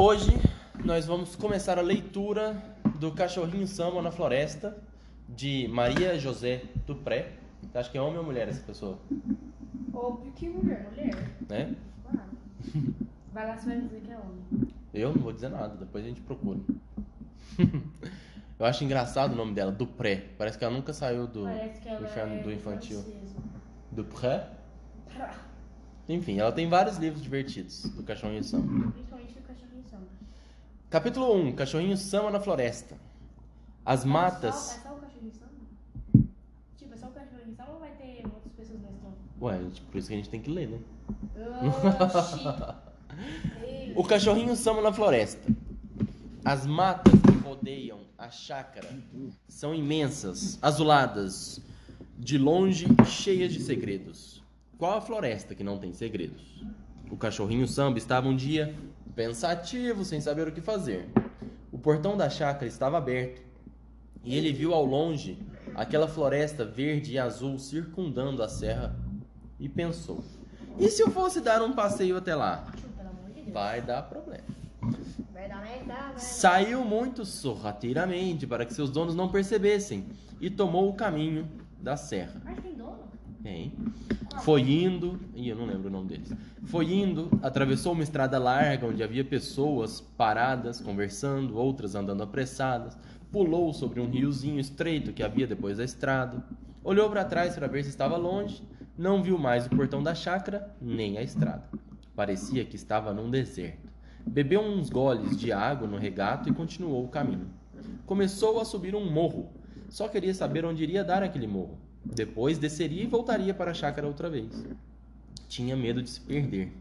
Hoje nós vamos começar a leitura do Cachorrinho Samba na Floresta de Maria José Dupré. Acho que é homem ou mulher essa pessoa, Óbvio que mulher, mulher. né? Claro. Vai lá, você vai dizer que é homem. Eu não vou dizer nada, depois a gente procura. Eu acho engraçado o nome dela, Dupré. Parece que ela nunca saiu do, inferno é do infantil. francesa. Dupré? Enfim, ela tem vários livros divertidos do Cachorrinho Samba. Principalmente do cachorrinho samba. Capítulo 1: Cachorrinho Samba na Floresta. As É matas. só, é só o cachorrinho samba? Tipo, é só o cachorrinho samba ou vai ter outras pessoas na história? Ué, gente, por isso que a gente tem que ler, né? O cachorrinho samba na floresta. As matas que rodeiam a chácara são imensas, azuladas, de longe cheias de segredos. Qual a floresta que não tem segredos? O cachorrinho samba estava um dia pensativo, sem saber o que fazer. O portão da chácara estava aberto e ele viu ao longe aquela floresta verde e azul circundando a serra e pensou: e se eu fosse dar um passeio até lá? Vai dar problema. Saiu muito sorrateiramente para que seus donos não percebessem e tomou o caminho da serra. Foi indo, e eu não lembro o nome deles. Foi indo, atravessou uma estrada larga onde havia pessoas paradas, conversando, outras andando apressadas. Pulou sobre um riozinho estreito que havia depois da estrada. Olhou para trás para ver se estava longe. Não viu mais o portão da chácara, nem a estrada. Parecia que estava num deserto. Bebeu uns goles de água no regato e continuou o caminho. Começou a subir um morro. Só queria saber onde iria dar aquele morro. Depois desceria e voltaria para a chácara outra vez. Tinha medo de se perder.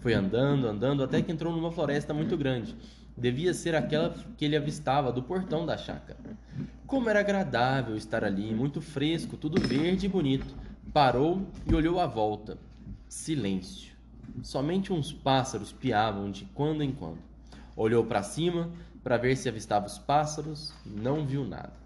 Foi andando, andando, até que entrou numa floresta muito grande. Devia ser aquela que ele avistava do portão da chácara. Como era agradável estar ali, muito fresco, tudo verde e bonito. Parou e olhou à volta. Silêncio. Somente uns pássaros piavam de quando em quando. Olhou para cima para ver se avistava os pássaros, não viu nada.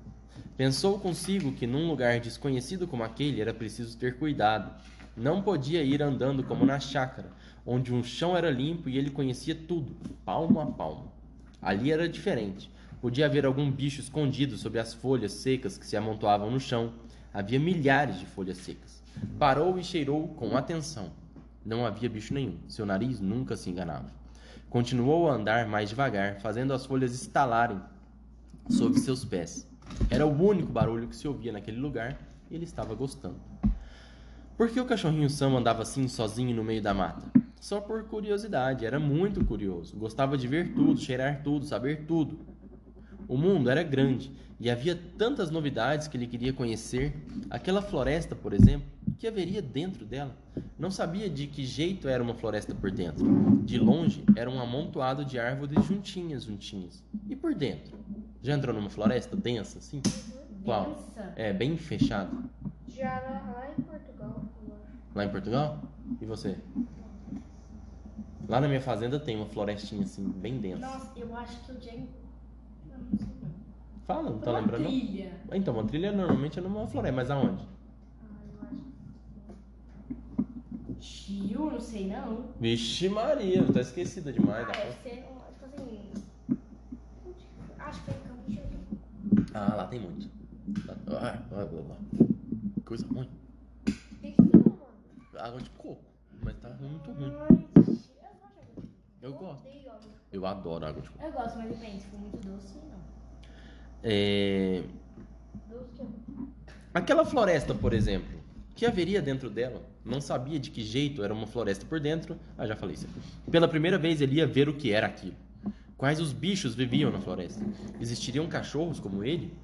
Pensou consigo que num lugar desconhecido como aquele era preciso ter cuidado. Não podia ir andando como na chácara, onde um chão era limpo e ele conhecia tudo, palmo a palmo. Ali era diferente. Podia haver algum bicho escondido sob as folhas secas que se amontoavam no chão. Havia milhares de folhas secas. Parou e cheirou com atenção. Não havia bicho nenhum. Seu nariz nunca se enganava. Continuou a andar mais devagar, fazendo as folhas estalarem sob seus pés. Era o único barulho que se ouvia naquele lugar e ele estava gostando. Por que o cachorrinho Sam andava assim sozinho no meio da mata? Só por curiosidade, era muito curioso. Gostava de ver tudo, cheirar tudo, saber tudo. O mundo era grande e havia tantas novidades que ele queria conhecer. Aquela floresta, por exemplo, o que haveria dentro dela? Não sabia de que jeito era uma floresta por dentro. De longe, era um amontoado de árvores juntinhas, juntinhas. E por dentro? Já entrou numa floresta densa, assim? Qual? Densa. É, bem fechada. Já lá, em Portugal. Lá em Portugal? E você? Lá na minha fazenda tem uma florestinha assim, bem densa. Nossa, eu acho que eu já. Eu não sei não. Fala, não tá Uma lembrando? não? trilha. Então, uma trilha normalmente é numa floresta, mas aonde? Ah, eu acho. Tio, não sei não. Vixe Maria, tá esquecida demais. Ah, da deve ser, um, tipo assim... Acho que foi em Campo de Jordão. Ah, lá tem muito. Ah, ah, ah, ah. Coisa ruim. O que que mano? Água de coco, mas tá muito ruim. Mas, eu gosto de Eu adoro água de coco. Eu gosto, mas depende. Se for muito doce, não. É... Doce que é. Aquela floresta, por exemplo, que haveria dentro dela? Não sabia de que jeito era uma floresta por dentro. Ah, já falei isso. Pela primeira vez ele ia ver o que era aquilo. Quais os bichos viviam na floresta? Existiriam cachorros como ele?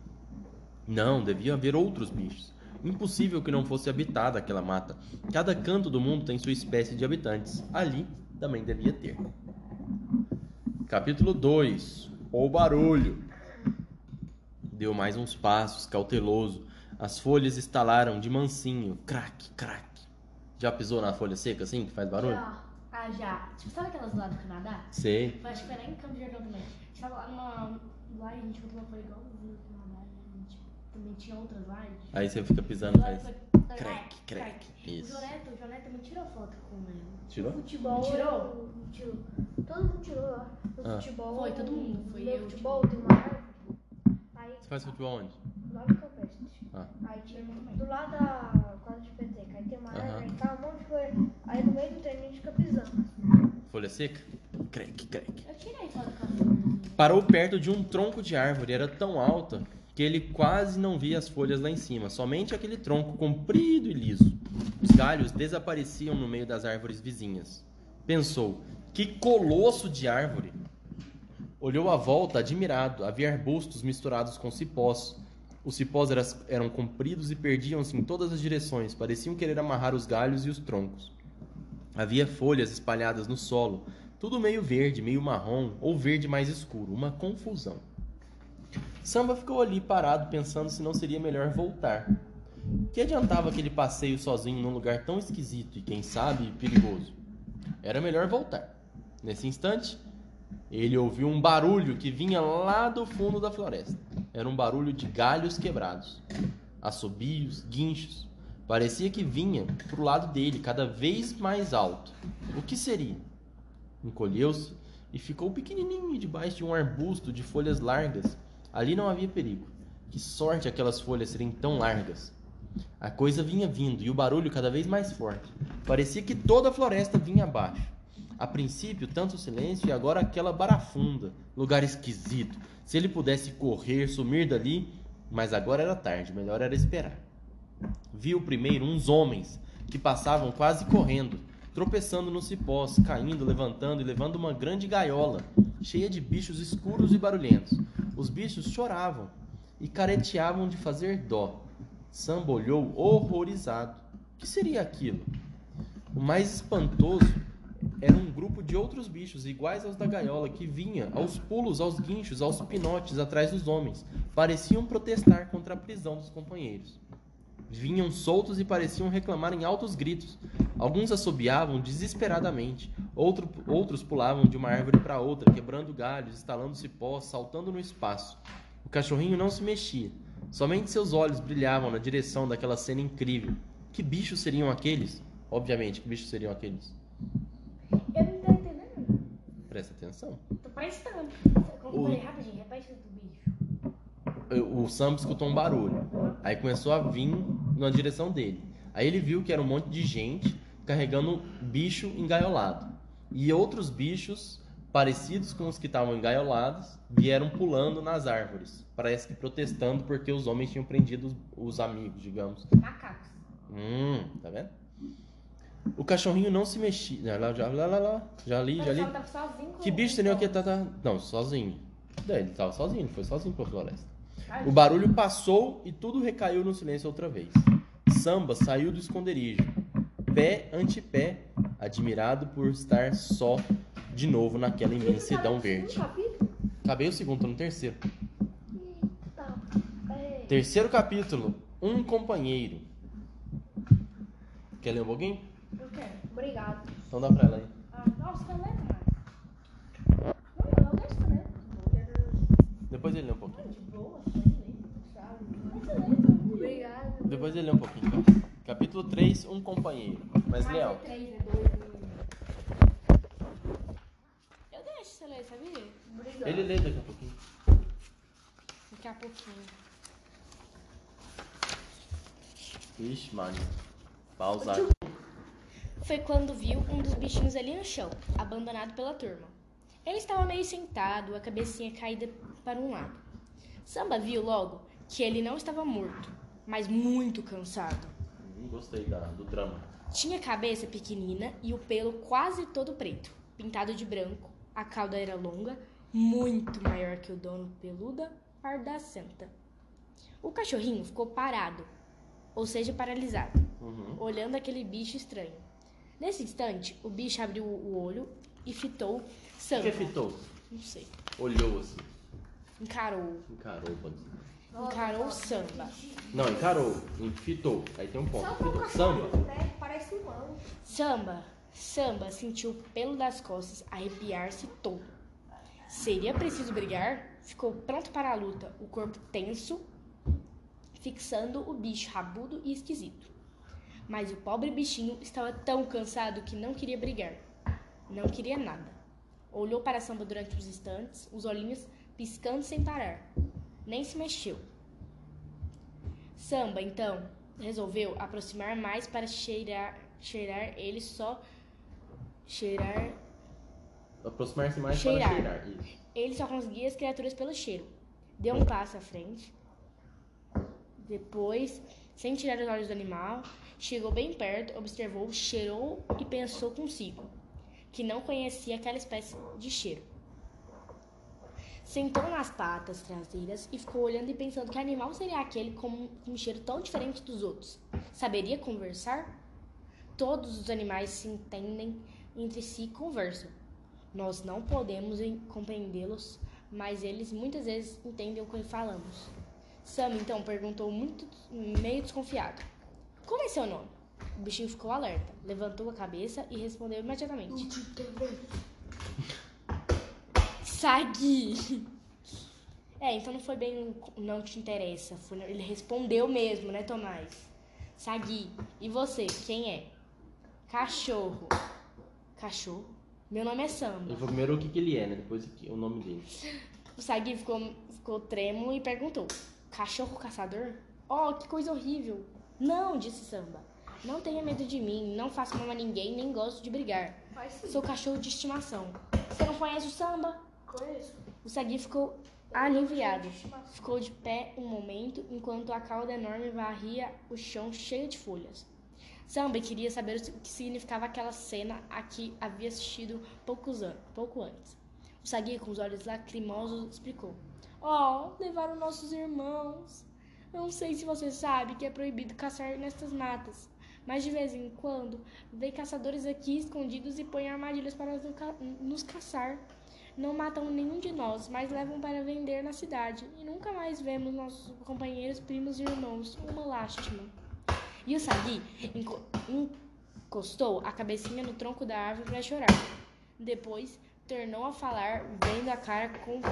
Não, devia haver outros bichos. Impossível que não fosse habitada aquela mata. Cada canto do mundo tem sua espécie de habitantes. Ali também devia ter. Capítulo 2 O barulho. Deu mais uns passos, cauteloso. As folhas estalaram de mansinho. Crack, crack. Já pisou na folha seca assim, que faz barulho? Já. Ah, já. Tipo, sabe aquelas lá do Canadá? Sei. Eu Acho que foi lá em Campo de Jordão também. A gente tava lá numa. Lá e a gente encontrou uma folha igualzinha do Canadá. E a gente também tinha outras lá. Aí você fica pisando, Lá faz. foi- Crack, crack. O Isso. Joneto, o Joneto também tirou foto com ele. Tirou? Futebol Tirou? eu- Tirou. Todo mundo tirou lá. No Ah. futebol. Foi, todo mundo. Foi no eu, futebol tem uma árvore. Aí, Você faz futebol onde? lá no Campestre. Ah. Aí tinha do lado da quadra de peteca. Aí tem uma Aham. árvore, aí tá um monte de folha. Aí no meio do treino a gente fica pisando. Folha seca? Crack, crack. Eu tirei foto. Parou perto de um tronco de árvore, era tão alta que ele quase não via as folhas lá em cima, somente aquele tronco comprido e liso. Os galhos desapareciam no meio das árvores vizinhas. Pensou: que colosso de árvore! Olhou à volta, admirado. Havia arbustos misturados com cipós. Os cipós eram compridos e perdiam-se em todas as direções, pareciam querer amarrar os galhos e os troncos. Havia folhas espalhadas no solo, tudo meio verde, meio marrom ou verde mais escuro, uma confusão. Samba ficou ali parado pensando se não seria melhor voltar. Que adiantava aquele passeio sozinho num lugar tão esquisito e, quem sabe, perigoso? Era melhor voltar. Nesse instante, ele ouviu um barulho que vinha lá do fundo da floresta. Era um barulho de galhos quebrados, assobios, guinchos. Parecia que vinha pro lado dele, cada vez mais alto. O que seria? Encolheu-se e ficou pequenininho debaixo de um arbusto de folhas largas. Ali não havia perigo. Que sorte aquelas folhas serem tão largas. A coisa vinha vindo e o barulho cada vez mais forte. Parecia que toda a floresta vinha abaixo. A princípio, tanto silêncio e agora aquela barafunda, lugar esquisito. Se ele pudesse correr, sumir dali, mas agora era tarde, melhor era esperar. Viu primeiro uns homens que passavam quase correndo, tropeçando nos cipós, caindo, levantando e levando uma grande gaiola, cheia de bichos escuros e barulhentos. Os bichos choravam e careteavam de fazer dó. Samba olhou horrorizado. O que seria aquilo? O mais espantoso era um grupo de outros bichos iguais aos da gaiola que vinha aos pulos, aos guinchos, aos pinotes atrás dos homens. Pareciam protestar contra a prisão dos companheiros. Vinham soltos e pareciam reclamar em altos gritos. Alguns assobiavam desesperadamente, outro- outros pulavam de uma árvore para outra, quebrando galhos, estalando cipós, saltando no espaço. O cachorrinho não se mexia. Somente seus olhos brilhavam na direção daquela cena incrível. Que bichos seriam aqueles? Obviamente, que bichos seriam aqueles? Eu não tô entendendo. Presta atenção. Tô prestando. O- rapidinho, repete do bicho. o Sam escutou um barulho. Aí começou a vir na direção dele. Aí ele viu que era um monte de gente carregando bicho engaiolado. E outros bichos parecidos com os que estavam engaiolados vieram pulando nas árvores. Parece que protestando porque os homens tinham prendido os, os amigos, digamos. Macacos. Hum, tá vendo? O cachorrinho não se mexia. Lá, já, lá, lá, lá. Já li, já li. sozinho Que bicho seria o que tá, tá. Não, sozinho. Daí ele tava sozinho, ele foi sozinho pra floresta. O barulho passou e tudo recaiu no silêncio outra vez. Samba saiu do esconderijo, pé ante pé, admirado por estar só de novo naquela imensidão verde. Acabei o segundo, tô no terceiro. Terceiro capítulo: Um companheiro. Quer ler um pouquinho? eu quero. Obrigado. Então dá pra ela aí. Ah, nossa, tá lendo, cara. Não, eu deixo ler. Depois ele lê um pouquinho. Depois ele lê um pouquinho. cara. Capítulo 3: Um companheiro. Mas Ah, Leão. é? Eu deixo você ler, sabia? Obrigado. Ele lê daqui a pouquinho. Daqui a pouquinho. Ixi, mano. Pausar. Foi quando viu um dos bichinhos ali no chão, abandonado pela turma. Ele estava meio sentado, a cabecinha caída para um lado. Samba viu logo que ele não estava morto, mas muito cansado. Hum, Gostei da, do drama. Tinha a cabeça pequenina e o pelo quase todo preto, pintado de branco. A cauda era longa, muito maior que o dono peluda pardacenta. O cachorrinho ficou parado, ou seja, paralisado, Uhum. olhando aquele bicho estranho. Nesse instante, o bicho abriu o olho e fitou O Samba. que fitou? Não sei. Olhou assim. Encarou. Encarou, pode dizer. Encarou Samba. Não, encarou. Fitou. Aí tem um ponto. Samba é um Fitou. cachorro, Samba. né? Parece um. Samba. Samba sentiu o pelo das costas arrepiar-se todo. Seria preciso brigar? Ficou pronto para a luta, o corpo tenso, fixando o bicho rabudo e esquisito. Mas o pobre bichinho estava tão cansado que não queria brigar. Não queria nada. Olhou para Samba durante uns instantes, os olhinhos piscando sem parar. Nem se mexeu. Samba, então, resolveu aproximar mais para cheirar, cheirar ele só. Cheirar. Aproximar-se mais Cheirar. para cheirar. Isso. Ele só conseguia as criaturas pelo cheiro. Deu um passo à frente. Depois, sem tirar os olhos do animal, chegou bem perto, observou, cheirou e pensou consigo que não conhecia aquela espécie de cheiro. Sentou nas patas traseiras e ficou olhando e pensando que animal seria aquele com um cheiro tão diferente dos outros. Saberia conversar? Todos os animais se entendem entre si e conversam. Nós não podemos em- compreendê-los, mas eles muitas vezes entendem o que falamos. Sam então perguntou muito meio desconfiado: Como é seu nome? O bichinho ficou alerta, levantou a cabeça e respondeu imediatamente: Sagui. É, então não foi bem não te interessa. Foi- ele respondeu mesmo, né, Tomás? Sagui. E você, quem é? Cachorro. Cachorro? Meu nome é Samba. Ele falou primeiro o que, que ele é, né? Depois o nome dele. O Sagui ficou, ficou trêmulo e perguntou: Cachorro caçador? Oh, que coisa horrível! Não, disse Samba. Não tenha medo de mim, não faço mal a ninguém, nem gosto de brigar. Faz sim. Sou cachorro de estimação. Você não conhece o Samba? O Sagui ficou aliviado. Ficou de pé um momento enquanto a cauda enorme varria o chão cheio de folhas. Samba queria saber o que significava aquela cena a que havia assistido poucos anos, pouco antes. O Sagui, com os olhos lacrimosos, explicou: Oh, levaram nossos irmãos. Não sei se você sabe que é proibido caçar nestas matas, mas de vez em quando vem caçadores aqui escondidos e põem armadilhas para nos caçar. Não matam nenhum de nós, mas levam para vender na cidade. E nunca mais vemos nossos companheiros, primos e irmãos. Uma lástima. E o Sagui enco- encostou a cabecinha no tronco da árvore para chorar. Depois, tornou a falar, vendo a cara com,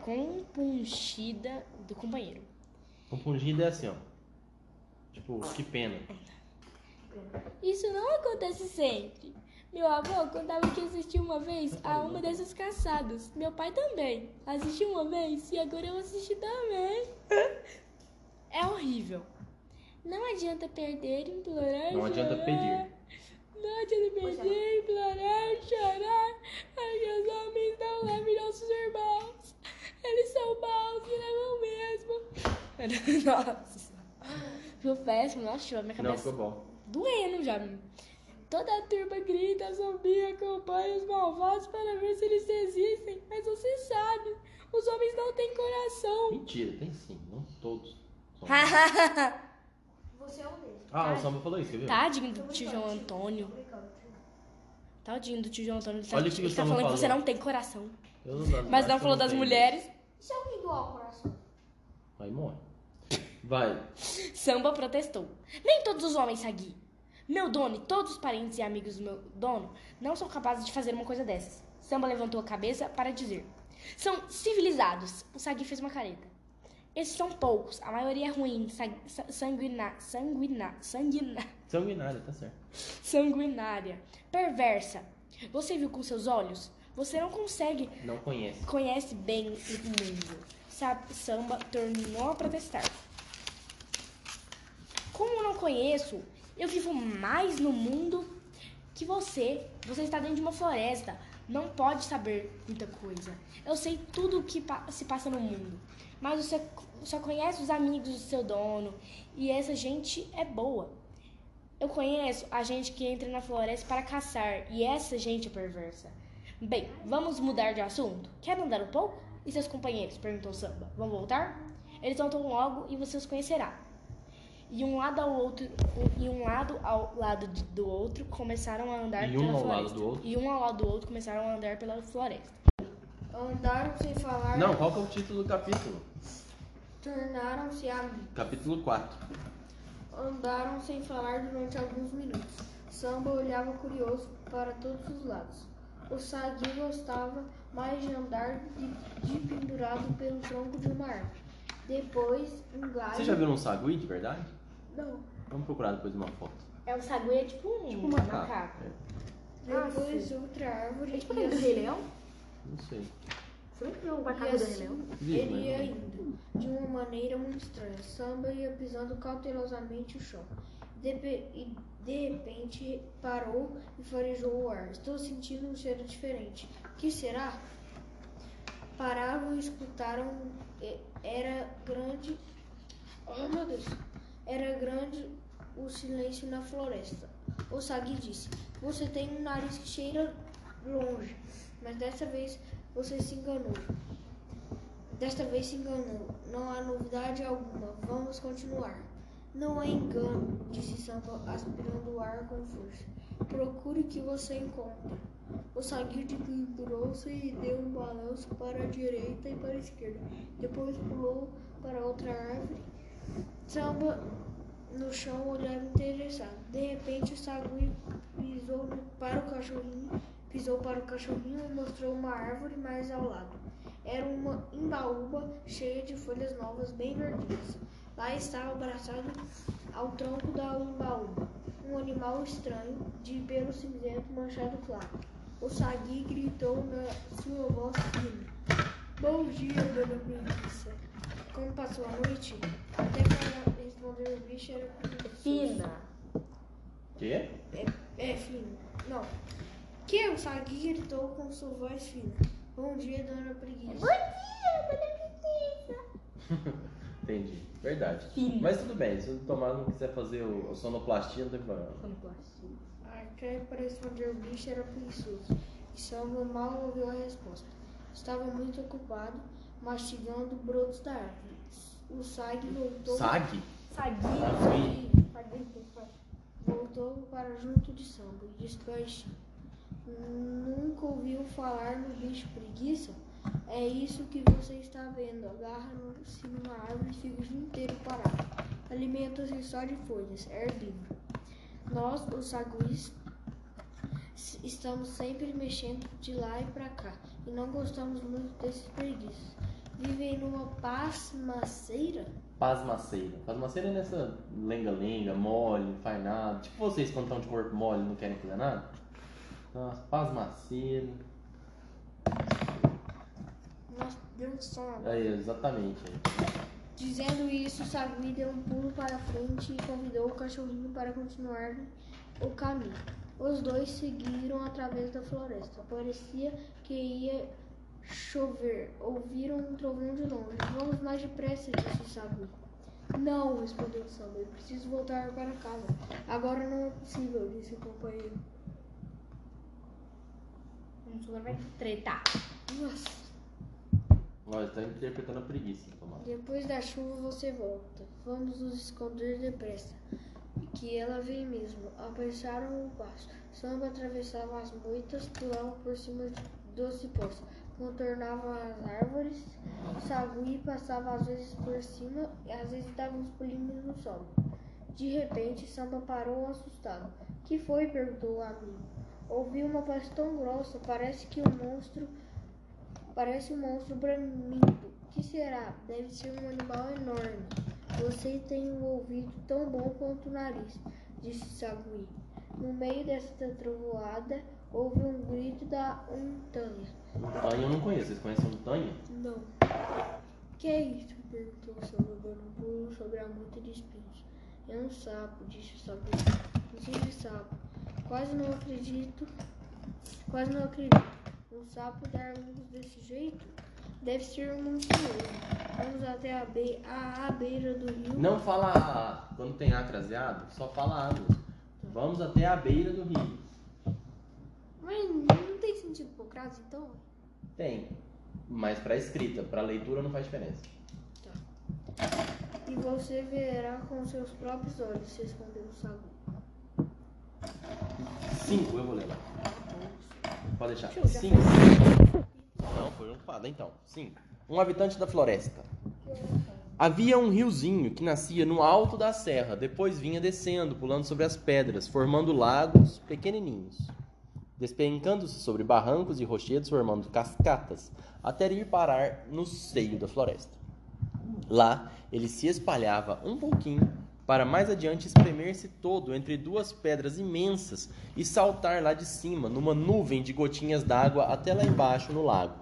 compungida do companheiro. Compungida é assim, ó. Tipo, que pena. Isso não acontece sempre. Meu avô contava que assistiu uma vez a uma dessas caçadas. Meu pai também. Assistiu uma vez e agora eu assisti também. É horrível. Não adianta perder, implorar, Não adianta chorar. pedir. Não adianta perder, implorar, chorar. Ai, que os homens não levem nossos irmãos. Eles são maus e levam mesmo. Nossa. Ficou péssimo. Nossa, tirou minha Não, cabeça ficou bom. doendo já. Toda a turma grita, zumbi, acompanha os malvados para ver se eles existem. Mas você sabe, os homens não têm coração. Mentira, tem sim. Não todos. Você é um deles. Ah, o Samba falou isso, ver? Tadinho do tio João Antônio. Tadinho do tio João Antônio. Ele tá, Olha o que ele tá falando que você falou. não tem coração. Eu não, Mas não falou das mulheres. E se alguém doar o coração? Aí morre. Vai. Samba protestou. Nem todos os homens sagui. Meu dono e todos os parentes e amigos do meu dono não são capazes de fazer uma coisa dessas. Samba levantou a cabeça para dizer. São civilizados. O Sagui fez uma careta. Esses são poucos. A maioria é ruim, sa- sa- sanguina, sanguina, sanguina, Sanguinária, tá certo. sanguinária, perversa. Você viu com seus olhos? Você não consegue Não conhece. conhece bem o mundo. Samba tornou a protestar. Como não conheço, eu vivo mais no mundo que você. Você está dentro de uma floresta. Não pode saber muita coisa. Eu sei tudo o que se passa no mundo. Mas você só conhece os amigos do seu dono. E essa gente é boa. Eu conheço a gente que entra na floresta para caçar. E essa gente é perversa. Bem, vamos mudar de assunto? Quer andar um pouco? E seus companheiros? Perguntou Samba. Vão voltar? Eles voltam logo e você os conhecerá. E um lado ao outro, e um lado ao lado do outro começaram a andar E um pela ao lado floresta. do outro? E um ao lado do outro começaram a andar pela floresta. Andaram sem falar. Não, qual que é o título do capítulo? Tornaram-se amigos. Capítulo 4. Andaram sem falar durante alguns minutos. Samba olhava curioso para todos os lados. O Sagui gostava mais de andar de, de pendurado pelo tronco de uma árvore. Depois, um galho. Você já viu um sagui de verdade? Não. Vamos procurar depois uma foto. É um sagui, é tipo um Tipo um macaco. É. Depois outra árvore. É tipo aquele do assim- Rei Leão? Não sei. Você nunca viu o E macaco do Rei assim, Leão? Ele ia não- indo, de uma maneira muito estranha. Samba ia pisando cautelosamente o chão. De, e de repente parou e farejou o ar. Estou sentindo um cheiro diferente. que será? Pararam e escutaram. e- Era grande. Oh meu Deus! Era grande o silêncio na floresta. O Sagi disse: Você tem um nariz que cheira longe, mas dessa vez você se enganou. Desta vez se enganou. Não há novidade alguma. Vamos continuar. Não há engano, disse Samba, aspirando o ar com força. Procure o que você encontra. O Saguide pendurou-se e deu um balanço para a direita e para a esquerda. Depois pulou para outra árvore. Samba no chão olhava interessado. De repente o Sagui pisou para o cachorrinho, pisou para o cachorrinho e mostrou uma árvore mais ao lado. Era uma imbaúba cheia de folhas novas bem verdinhas. Lá estava abraçado ao tronco da imbaúba um animal estranho, de pelo cinzento manchado claro. O Sagui gritou na sua voz fina. Bom dia, dona preguiça. Como passou a noite? Até para responder o bicho era preguiçoso. Fina. Quê? É, fino. Não. Que o Sagui gritou com sua voz fina. Bom dia, dona preguiça. Entendi. Verdade. Fina. Mas tudo bem, se o Tomás não quiser fazer o, a sonoplastia, não tem problema. Até para responder o bicho era preguiçoso. E Samba mal ouviu a resposta. Estava muito ocupado, mastigando brotos da árvore. O Sag voltou. Sag? Sagui. Voltou para junto de Samba e disse baixinho. Nunca ouviu falar no bicho preguiça? É isso que você está vendo. Agarra-se numa árvore e fica o dia inteiro parado. Alimenta-se só de folhas. É herbívoro. Nós, os saguis, estamos sempre mexendo de lá e para cá. E não gostamos muito desses preguiças. Vivem numa pasmaceira? Pasmaceira. Pasmaceira é nessa lenga-lenga, mole, não faz nada. Tipo vocês quando estão de corpo mole não querem fazer nada. Nossa, pasmaceira. Nossa, deu um som. Aí, exatamente. Dizendo isso, Sagui deu um pulo para frente e convidou o cachorrinho para continuar o caminho. Os dois seguiram através da floresta. Parecia que ia chover. Ouviram um trovão de longe. Vamos mais depressa, disse Sagui. Não, respondeu. Eu preciso voltar para casa. Agora não é possível, disse o companheiro. Gente agora vai tretar. Nossa. Olha, está interpretando a preguiça, Tomás. Depois da chuva você volta. Vamos nos esconder depressa. Que ela vem mesmo. Apressaram o passo. Samba atravessava as moitas, pulava por cima dos cipós, contornava as árvores. Sagui passava às vezes por cima e às vezes dava uns pulinhos no solo. De repente, Samba parou assustado. Que foi? perguntou o amigo. Ouvi uma voz tão grossa, parece que um monstro Parece um monstro bramindo. Que será? Deve ser um animal enorme. Você tem um ouvido tão bom quanto o nariz, disse Sagui. No meio desta trovoada, houve um grito da untanha. Tanha eu não conheço. Vocês conhecem o Tanha? Não. Que é isso? perguntou Samba, dando um pulo sobre a muita de espinhos. É um sapo, disse Sagui. Um sapo. Quase não acredito. Quase não acredito. Um sapo dar luz desse jeito? Deve ser um monstruoso. Vamos até a, be a, a beira do rio. Não fala A. Quando tem A craseado, só fala A mesmo. Vamos até a beira do rio. Mas não tem sentido por crase, então? Tem. Mas para escrita, para leitura não faz diferença. E você verá com seus próprios olhos, respondeu o sapo. Cinco, eu vou ler lá. Pode deixar. Cinco. Não, foi ocupada então. Cinco. Um habitante da floresta. Havia um riozinho que nascia no alto da serra, depois vinha descendo, pulando sobre as pedras, formando lagos pequenininhos, despencando-se sobre barrancos e rochedos, formando cascatas, até ir parar no seio da floresta. Lá, ele se espalhava um pouquinho para mais adiante espremer-se todo entre duas pedras imensas e saltar lá de cima, numa nuvem de gotinhas d'água até lá embaixo no lago.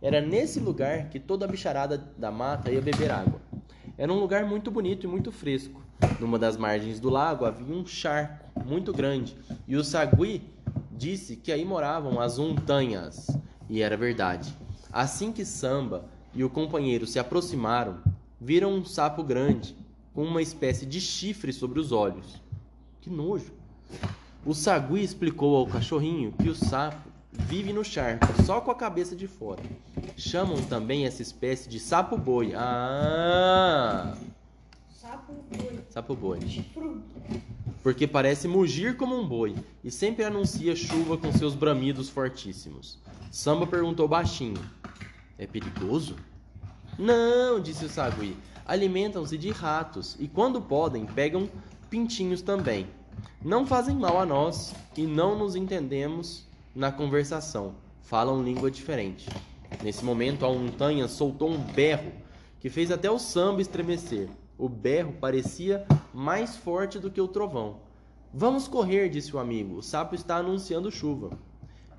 Era nesse lugar que toda a bicharada da mata ia beber água. Era um lugar muito bonito e muito fresco. Numa das margens do lago havia um charco muito grande, e o sagui disse que aí moravam as untanhas. E era verdade. Assim que Samba e o companheiro se aproximaram, viram um sapo grande com uma espécie de chifre sobre os olhos. Que nojo! O sagui explicou ao cachorrinho que o sapo vive no charco, só com a cabeça de fora. Chamam também essa espécie de sapo-boi. Ah! Sapo boi. Sapo-boi. Fruto. Porque parece mugir como um boi e sempre anuncia chuva com seus bramidos fortíssimos. Samba perguntou baixinho: É perigoso? Não, disse o sagui. Alimentam-se de ratos e, quando podem, pegam pintinhos também. Não fazem mal a nós e não nos entendemos na conversação. Falam língua diferente. Nesse momento, a montanha soltou um berro que fez até o samba estremecer. O berro parecia mais forte do que o trovão. Vamos correr, disse o amigo. O sapo está anunciando chuva.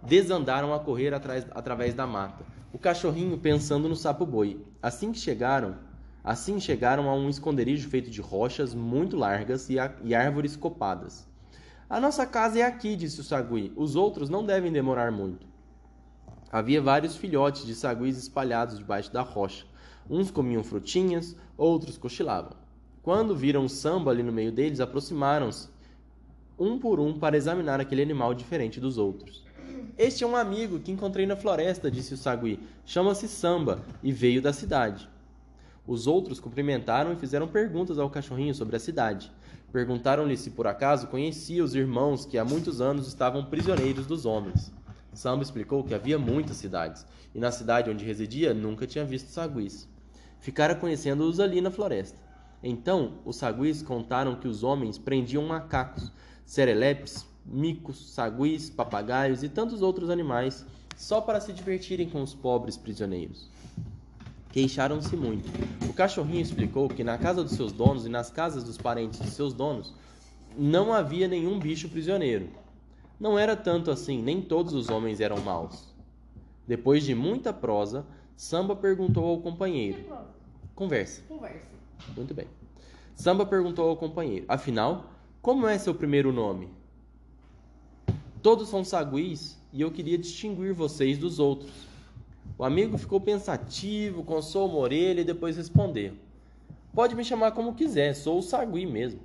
Desandaram a correr atrás, através da mata. O cachorrinho pensando no sapo boi. Assim que chegaram, assim chegaram a um esconderijo feito de rochas muito largas e, e árvores copadas. A nossa casa é aqui, disse o sagui. Os outros não devem demorar muito. Havia vários filhotes de saguis espalhados debaixo da rocha. Uns comiam frutinhas, outros cochilavam. Quando viram o samba ali no meio deles, aproximaram-se, um por um, para examinar aquele animal diferente dos outros. Este é um amigo que encontrei na floresta, disse o sagui. Chama-se Samba e veio da cidade. Os outros cumprimentaram e fizeram perguntas ao cachorrinho sobre a cidade. Perguntaram-lhe se por acaso conhecia os irmãos que há muitos anos estavam prisioneiros dos homens. Samba explicou que havia muitas cidades, e na cidade onde residia nunca tinha visto saguis. Ficara conhecendo-os ali na floresta. Então, os saguis contaram que os homens prendiam macacos, serelepes, micos, saguis, papagaios e tantos outros animais só para se divertirem com os pobres prisioneiros. Queixaram-se muito. O cachorrinho explicou que na casa dos seus donos e nas casas dos parentes de seus donos não havia nenhum bicho prisioneiro. Não era tanto assim, nem todos os homens eram maus. Depois de muita prosa, Samba perguntou ao companheiro. Conversa. Conversa. Muito bem. Samba perguntou ao companheiro: Afinal, como é seu primeiro nome? Todos são saguis e eu queria distinguir vocês dos outros. O amigo ficou pensativo, coçou uma orelha e depois respondeu: Pode me chamar como quiser, sou o sagui mesmo.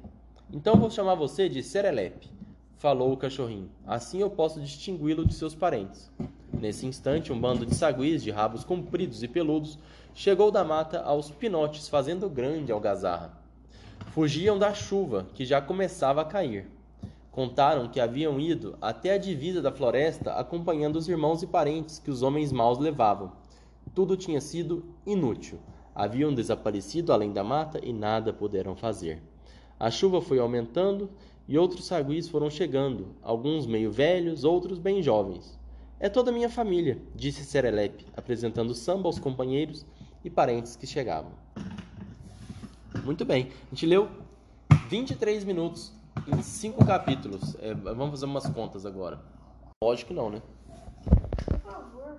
Então vou chamar você de Serelepe, falou o cachorrinho. Assim eu posso distingui-lo de seus parentes. Nesse instante, um bando de saguis de rabos compridos e peludos chegou da mata aos pinotes, fazendo grande algazarra. Fugiam da chuva, que já começava a cair. Contaram que haviam ido até a divisa da floresta acompanhando os irmãos e parentes que os homens maus levavam. Tudo tinha sido inútil. Haviam desaparecido além da mata e nada puderam fazer. A chuva foi aumentando e outros saguis foram chegando, alguns meio velhos, outros bem jovens. É toda a minha família, disse Serelepe, apresentando samba aos companheiros e parentes que chegavam. Muito bem, a gente leu 23 minutos em 5 capítulos. É, vamos fazer umas contas agora. Lógico que não, né? Por favor.